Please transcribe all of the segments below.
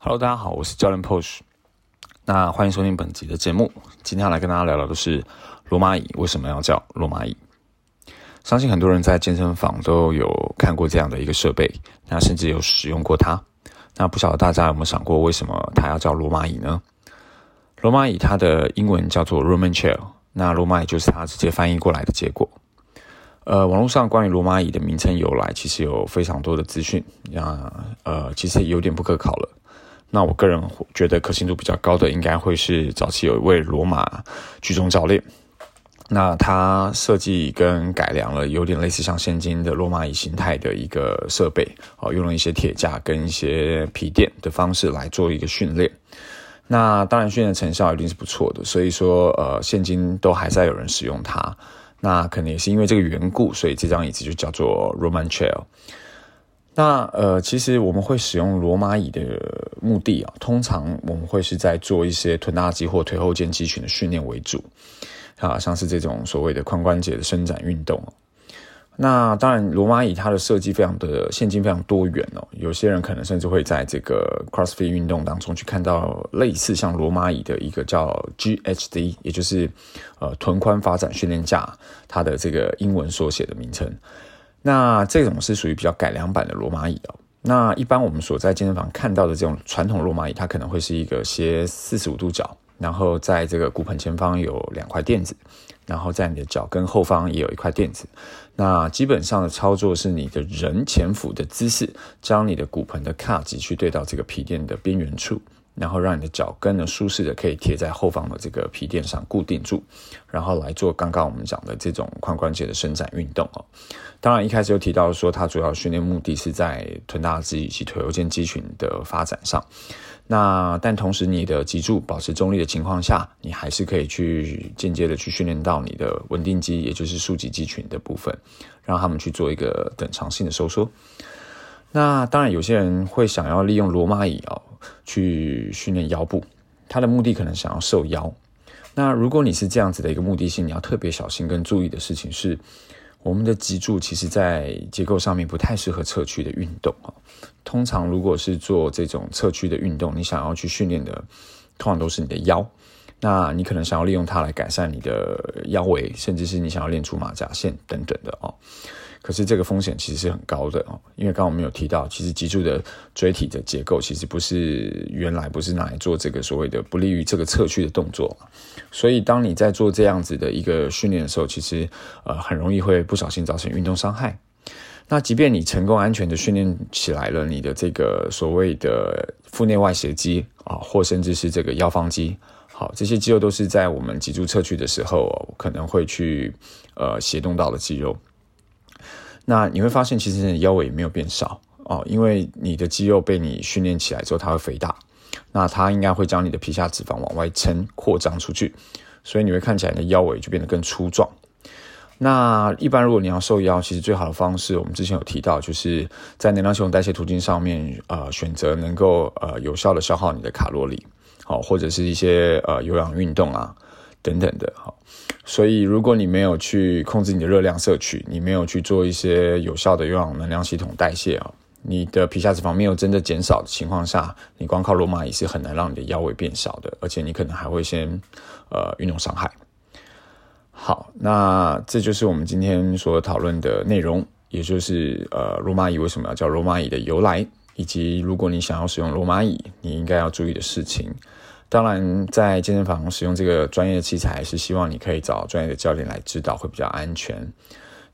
Hello，大家好，我是教练 Posh。那欢迎收听本集的节目。今天要来跟大家聊聊的是罗马椅为什么要叫罗马椅。相信很多人在健身房都有看过这样的一个设备，那甚至有使用过它。那不晓得大家有没有想过，为什么它要叫罗马椅呢？罗马椅它的英文叫做 Roman Chair，那罗马椅就是它直接翻译过来的结果。呃，网络上关于罗马椅的名称由来，其实有非常多的资讯，那呃，其实有点不可考了。那我个人觉得可信度比较高的，应该会是早期有一位罗马举重教练，那他设计跟改良了有点类似像现今的罗马椅形态的一个设备，哦，用了一些铁架跟一些皮垫的方式来做一个训练。那当然训练成效一定是不错的，所以说呃，现今都还在有人使用它。那可能也是因为这个缘故，所以这张椅子就叫做 Roman Chair。那呃，其实我们会使用罗马椅的目的啊，通常我们会是在做一些臀大肌或腿后肩肌群的训练为主啊，像是这种所谓的髋关节的伸展运动。那当然，罗马椅它的设计非常的现今非常多元哦。有些人可能甚至会在这个 CrossFit 运动当中去看到类似像罗马椅的一个叫 GHD，也就是呃臀宽发展训练架，它的这个英文缩写的名称。那这种是属于比较改良版的罗马椅哦。那一般我们所在健身房看到的这种传统罗马椅，它可能会是一个斜四十五度角，然后在这个骨盆前方有两块垫子。然后在你的脚跟后方也有一块垫子，那基本上的操作是你的人前俯的姿势，将你的骨盆的髂脊去对到这个皮垫的边缘处，然后让你的脚跟呢舒适的可以贴在后方的这个皮垫上固定住，然后来做刚刚我们讲的这种髋关节的伸展运动哦。当然一开始有提到说，它主要训练目的是在臀大肌以及腿后肩肌群的发展上。那但同时，你的脊柱保持中立的情况下，你还是可以去间接的去训练到你的稳定肌，也就是竖脊肌群的部分，让他们去做一个等长性的收缩。那当然，有些人会想要利用罗马椅哦去训练腰部，他的目的可能想要瘦腰。那如果你是这样子的一个目的性，你要特别小心跟注意的事情是。我们的脊柱其实，在结构上面不太适合侧屈的运动啊。通常，如果是做这种侧屈的运动，你想要去训练的，通常都是你的腰。那你可能想要利用它来改善你的腰围，甚至是你想要练出马甲线等等的哦。可是这个风险其实是很高的哦，因为刚刚我们有提到，其实脊柱的椎体的结构其实不是原来不是拿来做这个所谓的不利于这个侧屈的动作，所以当你在做这样子的一个训练的时候，其实呃很容易会不小心造成运动伤害。那即便你成功安全的训练起来了，你的这个所谓的腹内外斜肌啊，或甚至是这个腰方肌，好，这些肌肉都是在我们脊柱侧屈的时候可能会去呃协动到的肌肉。那你会发现，其实你的腰围没有变少哦，因为你的肌肉被你训练起来之后，它会肥大，那它应该会将你的皮下脂肪往外撑、扩张出去，所以你会看起来你的腰围就变得更粗壮。那一般如果你要瘦腰，其实最好的方式，我们之前有提到，就是在能量系统代谢途径上面，呃，选择能够呃有效的消耗你的卡路里，好，或者是一些呃有氧运动啊。等等的，好，所以如果你没有去控制你的热量摄取，你没有去做一些有效的有氧能量系统代谢啊，你的皮下脂肪没有真的减少的情况下，你光靠罗马椅是很难让你的腰围变小的，而且你可能还会先呃运动伤害。好，那这就是我们今天所讨论的内容，也就是呃罗马椅为什么要叫罗马椅的由来，以及如果你想要使用罗马椅，你应该要注意的事情。当然，在健身房使用这个专业的器材，是希望你可以找专业的教练来指导，会比较安全。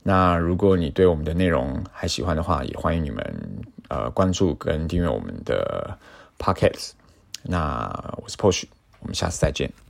那如果你对我们的内容还喜欢的话，也欢迎你们呃关注跟订阅我们的 p o c k e t。那我是 Posh，我们下次再见。